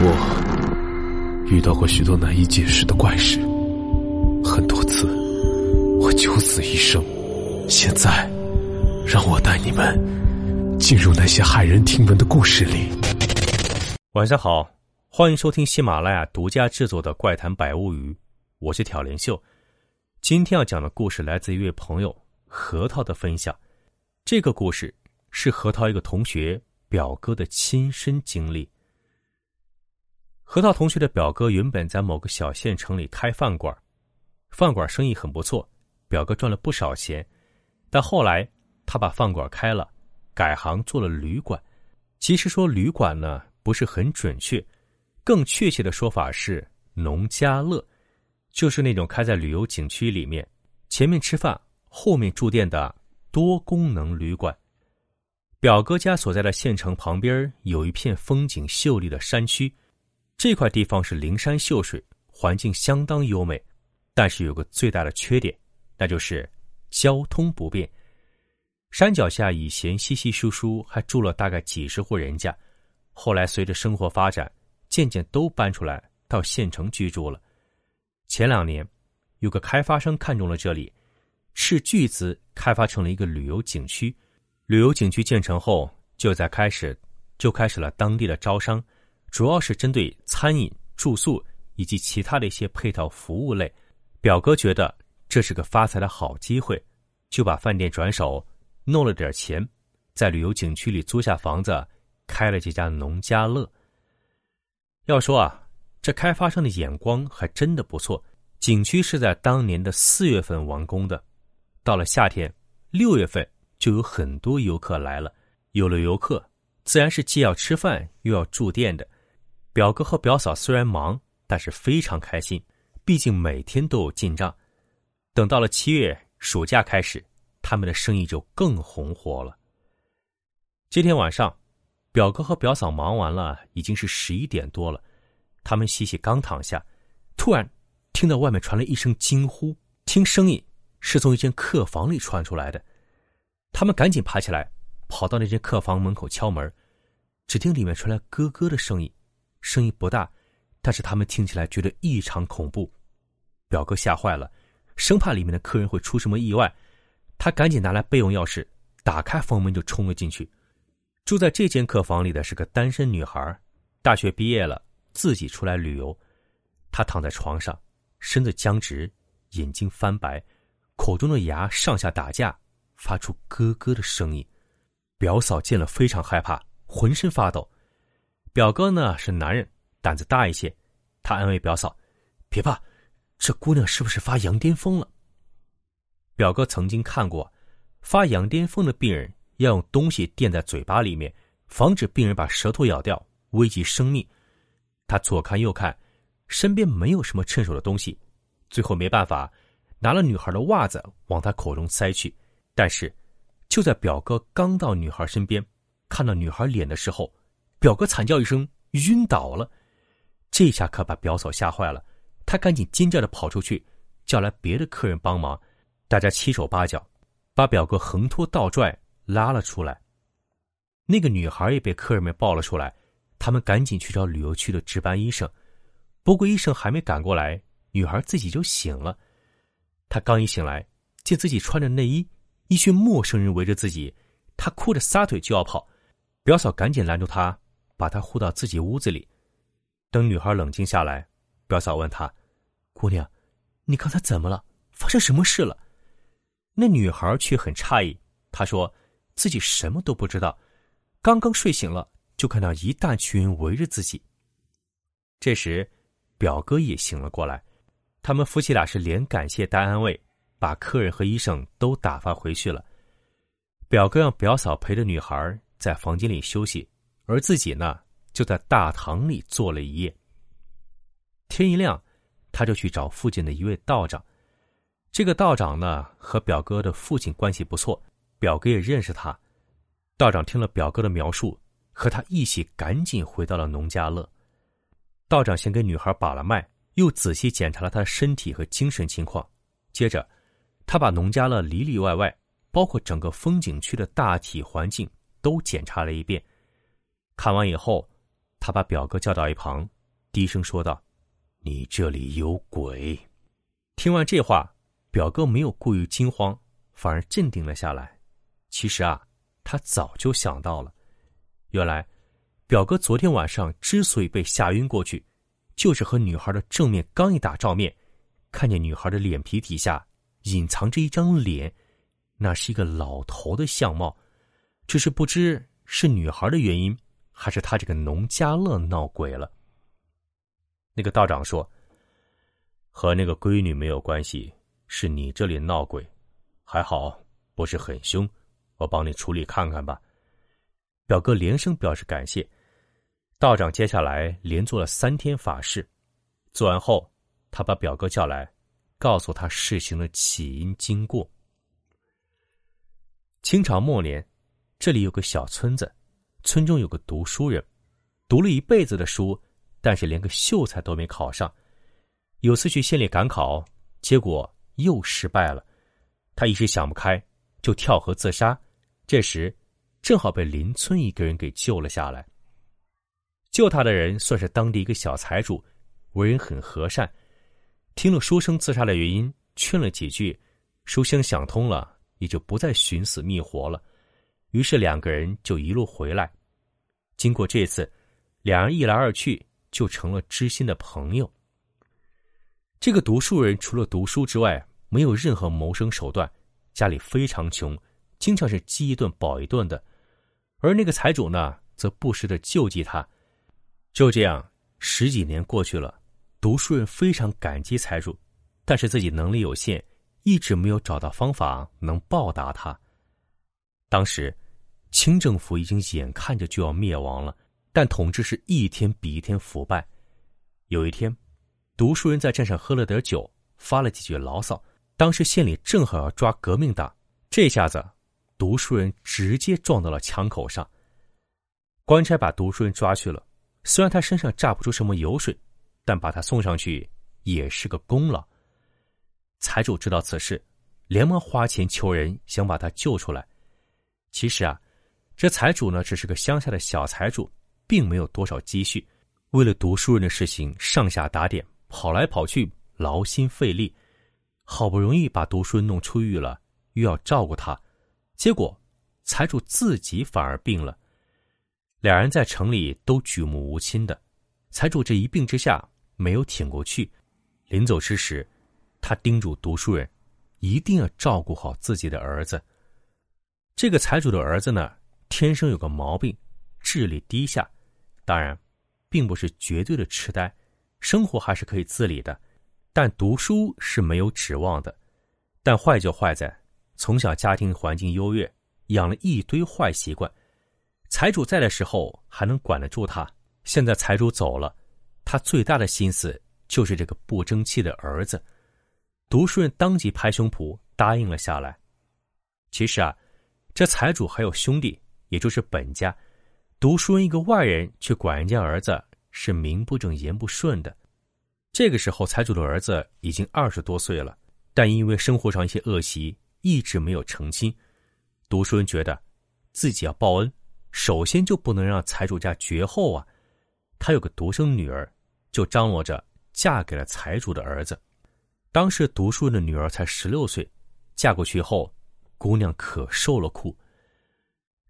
我遇到过许多难以解释的怪事，很多次我九死一生。现在，让我带你们进入那些骇人听闻的故事里。晚上好，欢迎收听喜马拉雅独家制作的《怪谈百物语》，我是挑帘秀。今天要讲的故事来自一位朋友核桃的分享。这个故事是核桃一个同学表哥的亲身经历。核桃同学的表哥原本在某个小县城里开饭馆，饭馆生意很不错，表哥赚了不少钱。但后来他把饭馆开了，改行做了旅馆。其实说旅馆呢不是很准确，更确切的说法是农家乐，就是那种开在旅游景区里面，前面吃饭，后面住店的多功能旅馆。表哥家所在的县城旁边有一片风景秀丽的山区。这块地方是灵山秀水，环境相当优美，但是有个最大的缺点，那就是交通不便。山脚下以前稀稀疏疏，还住了大概几十户人家，后来随着生活发展，渐渐都搬出来到县城居住了。前两年，有个开发商看中了这里，斥巨资开发成了一个旅游景区。旅游景区建成后，就在开始就开始了当地的招商。主要是针对餐饮、住宿以及其他的一些配套服务类。表哥觉得这是个发财的好机会，就把饭店转手，弄了点钱，在旅游景区里租下房子，开了这家农家乐。要说啊，这开发商的眼光还真的不错。景区是在当年的四月份完工的，到了夏天，六月份就有很多游客来了。有了游客，自然是既要吃饭又要住店的。表哥和表嫂虽然忙，但是非常开心，毕竟每天都有进账。等到了七月暑假开始，他们的生意就更红火了。这天晚上，表哥和表嫂忙完了，已经是十一点多了。他们洗洗刚躺下，突然听到外面传来一声惊呼，听声音是从一间客房里传出来的。他们赶紧爬起来，跑到那间客房门口敲门，只听里面传来咯咯的声音。声音不大，但是他们听起来觉得异常恐怖。表哥吓坏了，生怕里面的客人会出什么意外，他赶紧拿来备用钥匙，打开房门就冲了进去。住在这间客房里的是个单身女孩，大学毕业了，自己出来旅游。她躺在床上，身子僵直，眼睛翻白，口中的牙上下打架，发出咯咯的声音。表嫂见了非常害怕，浑身发抖。表哥呢是男人，胆子大一些，他安慰表嫂：“别怕，这姑娘是不是发羊癫疯了？”表哥曾经看过，发羊癫疯的病人要用东西垫在嘴巴里面，防止病人把舌头咬掉，危及生命。他左看右看，身边没有什么趁手的东西，最后没办法，拿了女孩的袜子往她口中塞去。但是，就在表哥刚到女孩身边，看到女孩脸的时候。表哥惨叫一声，晕倒了。这下可把表嫂吓坏了，她赶紧尖叫着跑出去，叫来别的客人帮忙。大家七手八脚，把表哥横拖倒拽拉了出来。那个女孩也被客人们抱了出来，他们赶紧去找旅游区的值班医生。不过医生还没赶过来，女孩自己就醒了。她刚一醒来，见自己穿着内衣，一群陌生人围着自己，她哭着撒腿就要跑，表嫂赶紧拦住她。把她护到自己屋子里，等女孩冷静下来，表嫂问她：“姑娘，你刚才怎么了？发生什么事了？”那女孩却很诧异，她说：“自己什么都不知道，刚刚睡醒了，就看到一大群围着自己。”这时，表哥也醒了过来，他们夫妻俩是连感谢带安慰，把客人和医生都打发回去了。表哥让表嫂陪着女孩在房间里休息。而自己呢，就在大堂里坐了一夜。天一亮，他就去找附近的一位道长。这个道长呢，和表哥的父亲关系不错，表哥也认识他。道长听了表哥的描述，和他一起赶紧回到了农家乐。道长先给女孩把了脉，又仔细检查了她的身体和精神情况。接着，他把农家乐里里外外，包括整个风景区的大体环境都检查了一遍。看完以后，他把表哥叫到一旁，低声说道：“你这里有鬼。”听完这话，表哥没有过于惊慌，反而镇定了下来。其实啊，他早就想到了，原来表哥昨天晚上之所以被吓晕过去，就是和女孩的正面刚一打照面，看见女孩的脸皮底下隐藏着一张脸，那是一个老头的相貌，只是不知是女孩的原因，还是他这个农家乐闹鬼了。那个道长说。和那个闺女没有关系，是你这里闹鬼，还好不是很凶，我帮你处理看看吧。表哥连声表示感谢。道长接下来连做了三天法事，做完后，他把表哥叫来，告诉他事情的起因经过。清朝末年，这里有个小村子，村中有个读书人，读了一辈子的书，但是连个秀才都没考上。有次去县里赶考，结果又失败了。他一时想不开，就跳河自杀。这时，正好被邻村一个人给救了下来。救他的人算是当地一个小财主，为人很和善。听了书生自杀的原因，劝了几句，书生想通了，也就不再寻死觅活了。于是两个人就一路回来。经过这次，两人一来二去，就成了知心的朋友。这个读书人除了读书之外，没有任何谋生手段，家里非常穷，经常是饥一顿饱一顿的。而那个财主呢，则不时的救济他。就这样，十几年过去了，读书人非常感激财主，但是自己能力有限，一直没有找到方法能报答他。当时，清政府已经眼看着就要灭亡了，但统治是一天比一天腐败。有一天。读书人在镇上喝了点酒，发了几句牢骚。当时县里正好要抓革命党，这下子，读书人直接撞到了枪口上。官差把读书人抓去了，虽然他身上榨不出什么油水，但把他送上去也是个功劳。财主知道此事，连忙花钱求人，想把他救出来。其实啊，这财主呢，只是个乡下的小财主，并没有多少积蓄，为了读书人的事情上下打点。跑来跑去，劳心费力，好不容易把读书人弄出狱了，又要照顾他，结果财主自己反而病了。两人在城里都举目无亲的，财主这一病之下没有挺过去。临走之时，他叮嘱读书人，一定要照顾好自己的儿子。这个财主的儿子呢，天生有个毛病，智力低下，当然，并不是绝对的痴呆。生活还是可以自理的，但读书是没有指望的。但坏就坏在从小家庭环境优越，养了一堆坏习惯。财主在的时候还能管得住他，现在财主走了，他最大的心思就是这个不争气的儿子。读书人当即拍胸脯答应了下来。其实啊，这财主还有兄弟，也就是本家。读书人一个外人去管人家儿子。是名不正言不顺的。这个时候，财主的儿子已经二十多岁了，但因为生活上一些恶习，一直没有成亲。读书人觉得，自己要报恩，首先就不能让财主家绝后啊。他有个独生女儿，就张罗着嫁给了财主的儿子。当时读书人的女儿才十六岁，嫁过去后，姑娘可受了苦。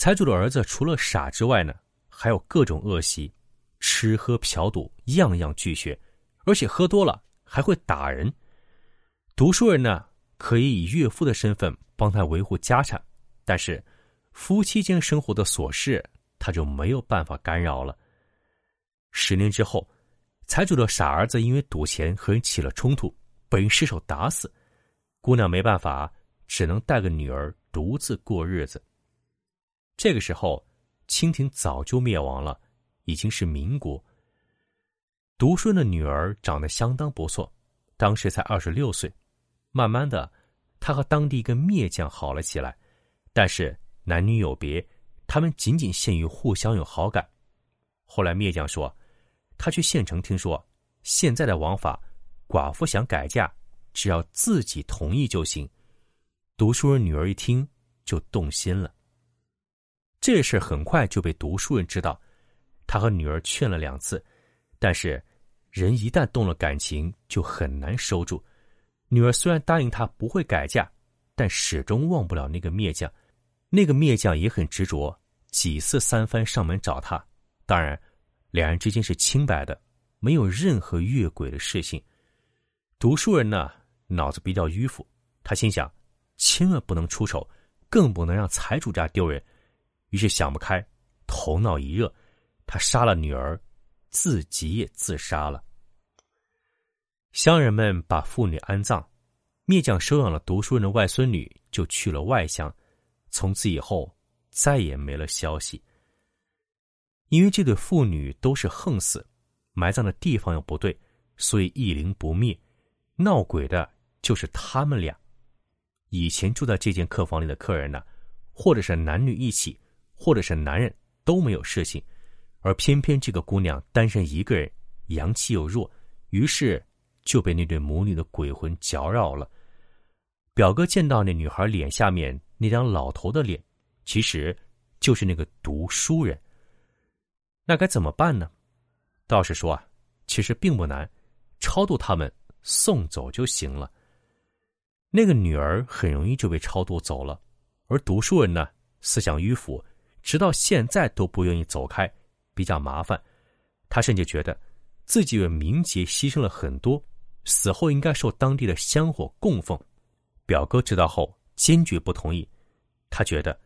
财主的儿子除了傻之外呢，还有各种恶习。吃喝嫖赌样样俱全，而且喝多了还会打人。读书人呢，可以以岳父的身份帮他维护家产，但是夫妻间生活的琐事，他就没有办法干扰了。十年之后，财主的傻儿子因为赌钱和人起了冲突，被人失手打死。姑娘没办法，只能带个女儿独自过日子。这个时候，清廷早就灭亡了。已经是民国。读书的女儿长得相当不错，当时才二十六岁。慢慢的，他和当地一个篾匠好了起来，但是男女有别，他们仅仅限于互相有好感。后来篾将说，他去县城听说，现在的王法，寡妇想改嫁，只要自己同意就行。读书人女儿一听就动心了。这事很快就被读书人知道。他和女儿劝了两次，但是人一旦动了感情，就很难收住。女儿虽然答应他不会改嫁，但始终忘不了那个灭将。那个灭将也很执着，几次三番上门找他。当然，两人之间是清白的，没有任何越轨的事情。读书人呢，脑子比较迂腐，他心想，千万不能出丑，更不能让财主家丢人。于是想不开，头脑一热。他杀了女儿，自己也自杀了。乡人们把妇女安葬，灭将收养了读书人的外孙女，就去了外乡。从此以后，再也没了消息。因为这对父女都是横死，埋葬的地方又不对，所以一灵不灭。闹鬼的就是他们俩。以前住在这间客房里的客人呢，或者是男女一起，或者是男人都没有事情。而偏偏这个姑娘单身一个人，阳气又弱，于是就被那对母女的鬼魂搅扰了。表哥见到那女孩脸下面那张老头的脸，其实就是那个读书人。那该怎么办呢？道士说啊，其实并不难，超度他们送走就行了。那个女儿很容易就被超度走了，而读书人呢，思想迂腐，直到现在都不愿意走开。比较麻烦，他甚至觉得自己为名节牺牲了很多，死后应该受当地的香火供奉。表哥知道后坚决不同意，他觉得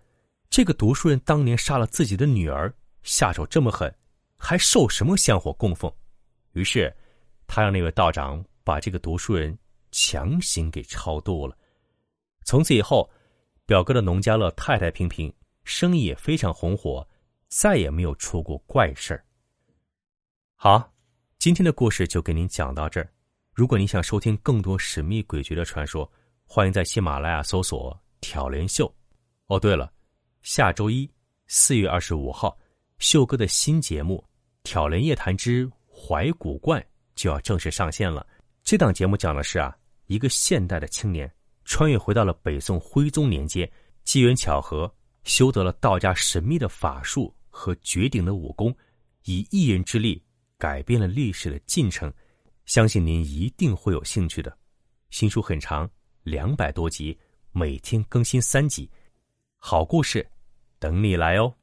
这个读书人当年杀了自己的女儿，下手这么狠，还受什么香火供奉？于是他让那位道长把这个读书人强行给超度了。从此以后，表哥的农家乐太太平平，生意也非常红火。再也没有出过怪事儿。好，今天的故事就给您讲到这儿。如果您想收听更多神秘诡谲的传说，欢迎在喜马拉雅搜索“挑帘秀”。哦，对了，下周一四月二十五号，秀哥的新节目《挑帘夜谈之怀古观》就要正式上线了。这档节目讲的是啊，一个现代的青年穿越回到了北宋徽宗年间，机缘巧合修得了道家神秘的法术。和绝顶的武功，以一人之力改变了历史的进程，相信您一定会有兴趣的。新书很长，两百多集，每天更新三集，好故事等你来哦。